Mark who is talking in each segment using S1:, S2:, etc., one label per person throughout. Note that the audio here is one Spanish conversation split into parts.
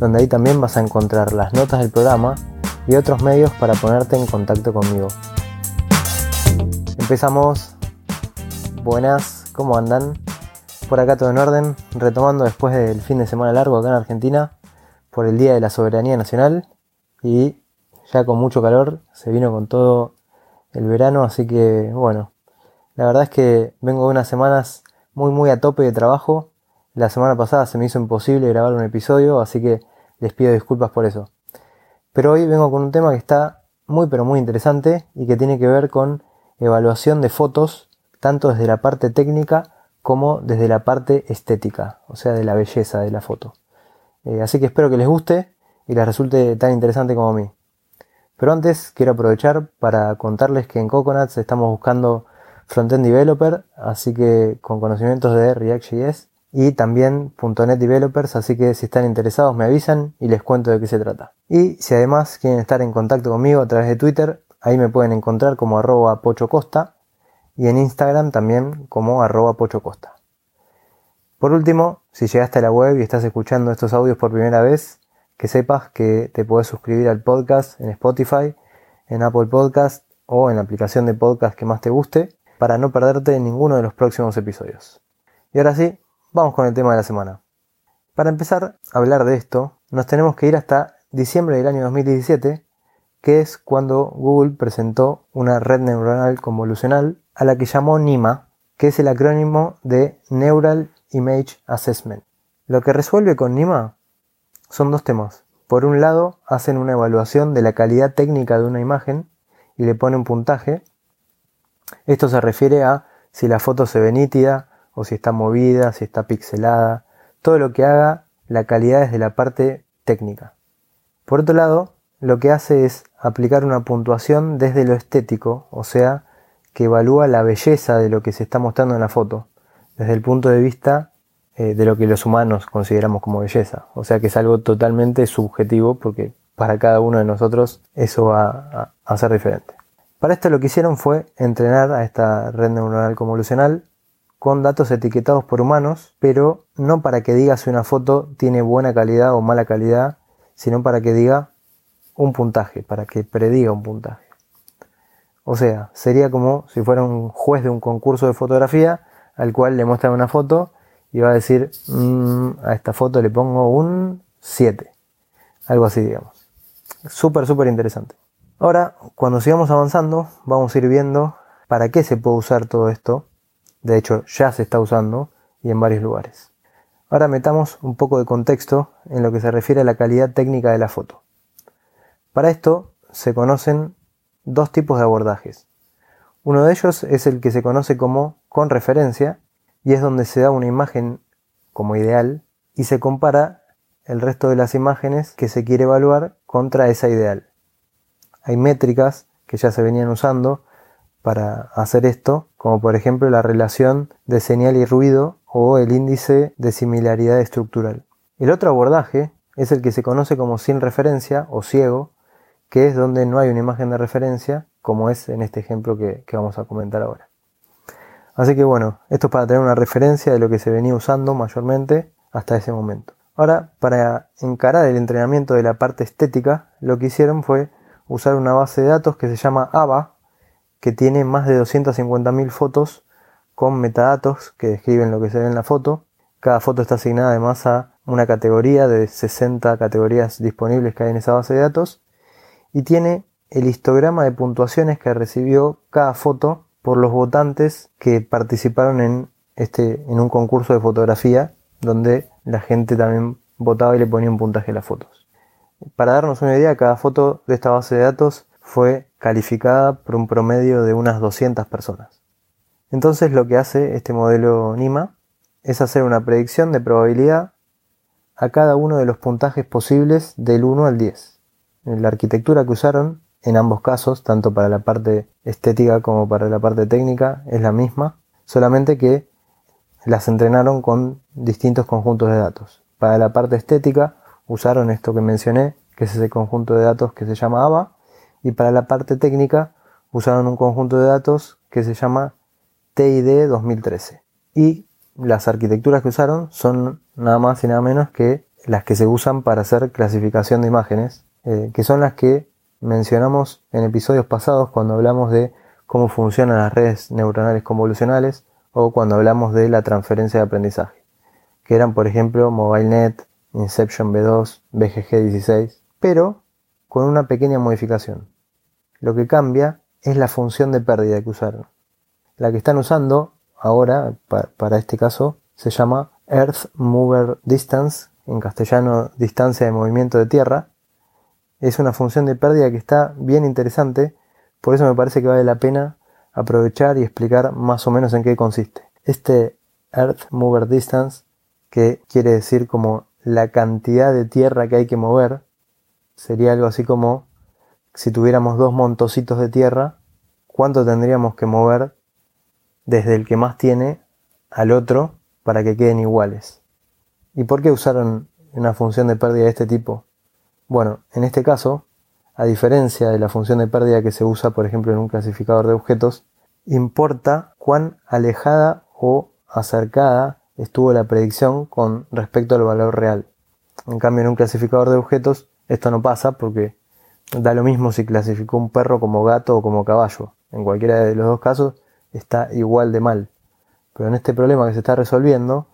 S1: donde ahí también vas a encontrar las notas del programa y otros medios para ponerte en contacto conmigo. Empezamos. Buenas, ¿cómo andan? Por acá todo en orden, retomando después del fin de semana largo acá en Argentina, por el Día de la Soberanía Nacional y ya con mucho calor, se vino con todo el verano, así que bueno, la verdad es que vengo de unas semanas muy muy a tope de trabajo. La semana pasada se me hizo imposible grabar un episodio, así que les pido disculpas por eso. Pero hoy vengo con un tema que está muy pero muy interesante y que tiene que ver con evaluación de fotos, tanto desde la parte técnica como desde la parte estética, o sea, de la belleza de la foto. Eh, así que espero que les guste y les resulte tan interesante como a mí. Pero antes quiero aprovechar para contarles que en Coconuts estamos buscando frontend developer, así que con conocimientos de React.js y también .NET Developers, así que si están interesados me avisan y les cuento de qué se trata. Y si además quieren estar en contacto conmigo a través de Twitter, ahí me pueden encontrar como arroba pochocosta y en Instagram también como arroba pochocosta. Por último, si llegaste a la web y estás escuchando estos audios por primera vez, que sepas que te puedes suscribir al podcast en Spotify, en Apple Podcast o en la aplicación de podcast que más te guste para no perderte ninguno de los próximos episodios. Y ahora sí, Vamos con el tema de la semana. Para empezar a hablar de esto, nos tenemos que ir hasta diciembre del año 2017, que es cuando Google presentó una red neuronal convolucional a la que llamó NIMA, que es el acrónimo de Neural Image Assessment. Lo que resuelve con NIMA son dos temas. Por un lado, hacen una evaluación de la calidad técnica de una imagen y le ponen un puntaje. Esto se refiere a si la foto se ve nítida, o si está movida, si está pixelada, todo lo que haga la calidad desde la parte técnica. Por otro lado, lo que hace es aplicar una puntuación desde lo estético, o sea, que evalúa la belleza de lo que se está mostrando en la foto, desde el punto de vista eh, de lo que los humanos consideramos como belleza. O sea que es algo totalmente subjetivo porque para cada uno de nosotros eso va a, a ser diferente. Para esto lo que hicieron fue entrenar a esta red neuronal convolucional con datos etiquetados por humanos, pero no para que diga si una foto tiene buena calidad o mala calidad, sino para que diga un puntaje, para que prediga un puntaje. O sea, sería como si fuera un juez de un concurso de fotografía al cual le muestran una foto y va a decir, mm, a esta foto le pongo un 7. Algo así, digamos. Súper, súper interesante. Ahora, cuando sigamos avanzando, vamos a ir viendo para qué se puede usar todo esto de hecho, ya se está usando y en varios lugares. Ahora metamos un poco de contexto en lo que se refiere a la calidad técnica de la foto. Para esto se conocen dos tipos de abordajes. Uno de ellos es el que se conoce como con referencia y es donde se da una imagen como ideal y se compara el resto de las imágenes que se quiere evaluar contra esa ideal. Hay métricas que ya se venían usando para hacer esto, como por ejemplo la relación de señal y ruido o el índice de similaridad estructural. El otro abordaje es el que se conoce como sin referencia o ciego, que es donde no hay una imagen de referencia, como es en este ejemplo que, vamos a comentar ahora. Así que bueno, esto es para tener una referencia de lo que se venía usando mayormente hasta ese momento. Ahora, para encarar el entrenamiento de la parte estética, lo que hicieron fue usar una base de datos que se llama AVA, que tiene más de 250.000 fotos con metadatos que describen lo que se ve en la foto. Cada foto está asignada además a una categoría de 60 categorías disponibles que hay en esa base de datos y tiene el histograma de puntuaciones que recibió cada foto por los votantes que participaron en este en un concurso de fotografía donde la gente también votaba y le ponía un puntaje a las fotos. Para darnos una idea, cada foto de esta base de datos fue calificada por un promedio de unas 200 personas. Entonces lo que hace este modelo NIMA es hacer una predicción de probabilidad a cada uno de los puntajes posibles del 1 al 10. La arquitectura que usaron en ambos casos, tanto para la parte estética como para la parte técnica, es la misma, solamente que las entrenaron con distintos conjuntos de datos. Para la parte estética usaron esto que mencioné, que es ese conjunto de datos que se llama ABA, y para la parte técnica usaron un conjunto de datos que se llama TID 2013. Y las arquitecturas que usaron son nada más y nada menos que las que se usan para hacer clasificación de imágenes, eh, que son las que mencionamos en episodios pasados cuando hablamos de cómo funcionan las redes neuronales convolucionales o cuando hablamos de la transferencia de aprendizaje, que eran por ejemplo MobileNet, Inception B2, BGG16, pero con una pequeña modificación. Lo que cambia es la función de pérdida que usaron. La que están usando ahora, para este caso, se llama Earth Mover Distance, en castellano distancia de movimiento de tierra. Es una función de pérdida que está bien interesante, por eso me parece que vale la pena aprovechar y explicar más o menos en qué consiste. Este Earth Mover Distance, que quiere decir como la cantidad de tierra que hay que mover, sería algo así como si tuviéramos dos montocitos de tierra, ¿cuánto tendríamos que mover desde el que más tiene al otro para que queden iguales? ¿Y por qué usaron una función de pérdida de este tipo? Bueno, en este caso, a diferencia de la función de pérdida que se usa, por ejemplo, en un clasificador de objetos, importa cuán alejada o acercada estuvo la predicción con respecto al valor real. En cambio, en un clasificador de objetos esto no pasa porque da lo mismo si clasificó un perro como gato o como caballo. En cualquiera de los dos casos está igual de mal. Pero en este problema que se está resolviendo,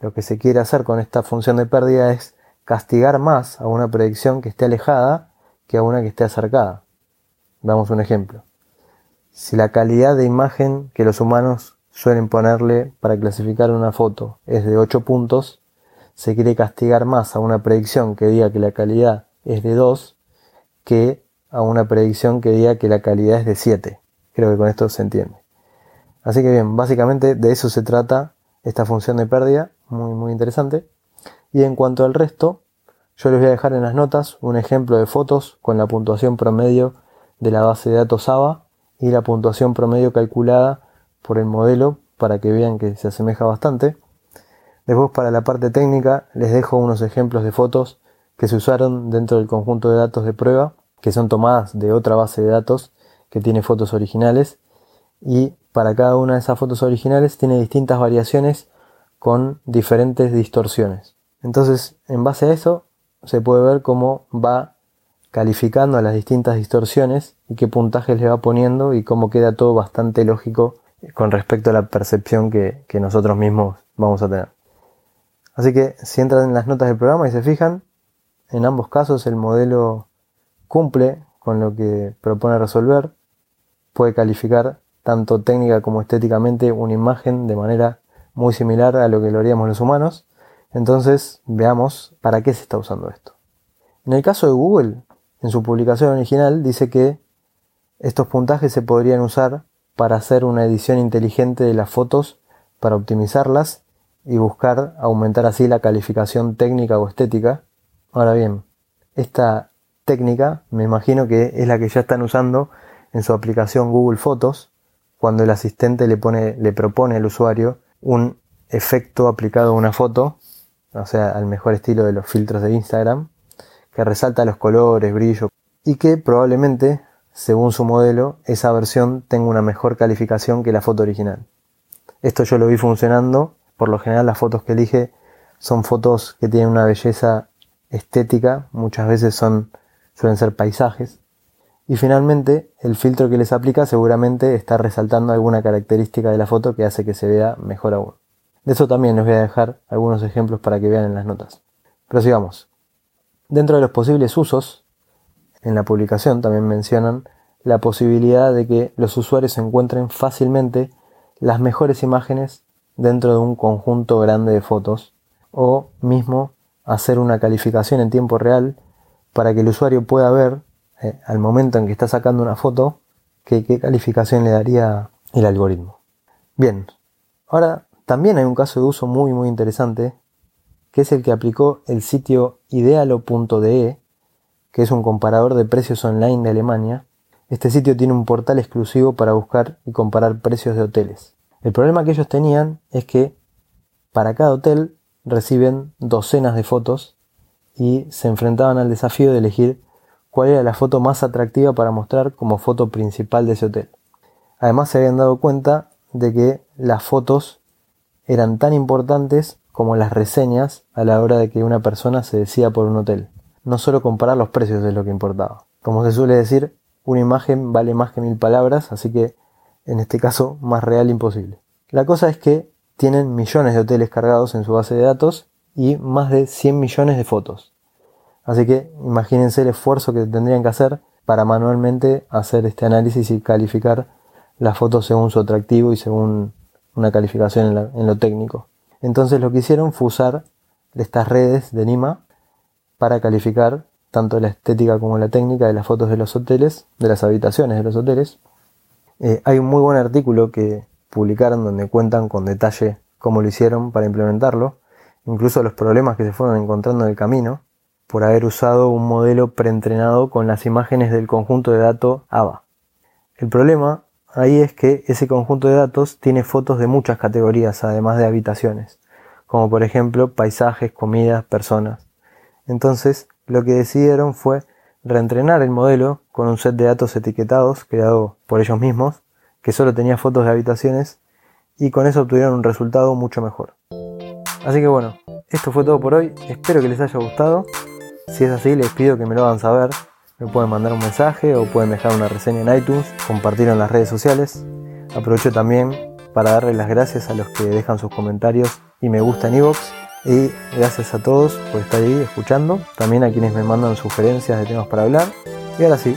S1: lo que se quiere hacer con esta función de pérdida es castigar más a una predicción que esté alejada que a una que esté acercada. Damos un ejemplo. Si la calidad de imagen que los humanos suelen ponerle para clasificar una foto es de 8 puntos, se quiere castigar más a una predicción que diga que la calidad es de 2 que a una predicción que diga que la calidad es de 7. Creo que con esto se entiende. Así que bien, básicamente de eso se trata esta función de pérdida, muy muy interesante. Y en cuanto al resto, yo les voy a dejar en las notas un ejemplo de fotos con la puntuación promedio de la base de datos ABA y la puntuación promedio calculada por el modelo para que vean que se asemeja bastante. Después para la parte técnica les dejo unos ejemplos de fotos que se usaron dentro del conjunto de datos de prueba, que son tomadas de otra base de datos que tiene fotos originales y para cada una de esas fotos originales tiene distintas variaciones con diferentes distorsiones. Entonces, en base a eso, se puede ver cómo va calificando las distintas distorsiones y qué puntajes le va poniendo y cómo queda todo bastante lógico con respecto a la percepción que, que nosotros mismos vamos a tener. Así que si entran en las notas del programa y se fijan, en ambos casos el modelo cumple con lo que propone resolver, puede calificar tanto técnica como estéticamente una imagen de manera muy similar a lo que lo haríamos los humanos. Entonces veamos para qué se está usando esto. En el caso de Google, en su publicación original dice que estos puntajes se podrían usar para hacer una edición inteligente de las fotos para optimizarlas y buscar aumentar así la calificación técnica o estética. Ahora bien, esta técnica me imagino que es la que ya están usando en su aplicación Google Fotos cuando el asistente le pone le propone al usuario un efecto aplicado a una foto, o sea, al mejor estilo de los filtros de Instagram, que resalta los colores, brillo y que probablemente, según su modelo, esa versión tenga una mejor calificación que la foto original. Esto yo lo vi funcionando por lo general las fotos que elige son fotos que tienen una belleza estética, muchas veces son, suelen ser paisajes. Y finalmente, el filtro que les aplica seguramente está resaltando alguna característica de la foto que hace que se vea mejor aún. De eso también les voy a dejar algunos ejemplos para que vean en las notas. Pero sigamos. Dentro de los posibles usos, en la publicación también mencionan la posibilidad de que los usuarios encuentren fácilmente las mejores imágenes dentro de un conjunto grande de fotos o mismo hacer una calificación en tiempo real para que el usuario pueda ver eh, al momento en que está sacando una foto qué calificación le daría el algoritmo. Bien, ahora también hay un caso de uso muy muy interesante que es el que aplicó el sitio idealo.de, que es un comparador de precios online de Alemania. Este sitio tiene un portal exclusivo para buscar y comparar precios de hoteles. El problema que ellos tenían es que para cada hotel reciben docenas de fotos y se enfrentaban al desafío de elegir cuál era la foto más atractiva para mostrar como foto principal de ese hotel. Además se habían dado cuenta de que las fotos eran tan importantes como las reseñas a la hora de que una persona se decida por un hotel. No solo comparar los precios es lo que importaba. Como se suele decir, una imagen vale más que mil palabras, así que en este caso más real imposible. La cosa es que tienen millones de hoteles cargados en su base de datos y más de 100 millones de fotos. Así que imagínense el esfuerzo que tendrían que hacer para manualmente hacer este análisis y calificar las fotos según su atractivo y según una calificación en, lo técnico. Entonces lo que hicieron fue usar estas redes de Nima para calificar tanto la estética como la técnica de las fotos de los hoteles, de las habitaciones de los hoteles. Eh, hay un muy buen artículo que publicaron donde cuentan con detalle cómo lo hicieron para implementarlo, incluso los problemas que se fueron encontrando en el camino por haber usado un modelo preentrenado con las imágenes del conjunto de datos ABA. El problema ahí es que ese conjunto de datos tiene fotos de muchas categorías, además de habitaciones, como por ejemplo paisajes, comidas, personas. Entonces, lo que decidieron fue reentrenar el modelo con un set de datos etiquetados creado por ellos mismos, que solo tenía fotos de habitaciones, y con eso obtuvieron un resultado mucho mejor. Así que bueno, esto fue todo por hoy, espero que les haya gustado. Si es así, les pido que me lo hagan saber me pueden mandar un mensaje o pueden dejar una reseña en iTunes, compartirlo en las redes sociales. Aprovecho también para darle las gracias a los que dejan sus comentarios y me gusta en iVoox. Y gracias a todos por estar ahí escuchando. También a quienes me mandan sugerencias de temas para hablar. Y ahora sí,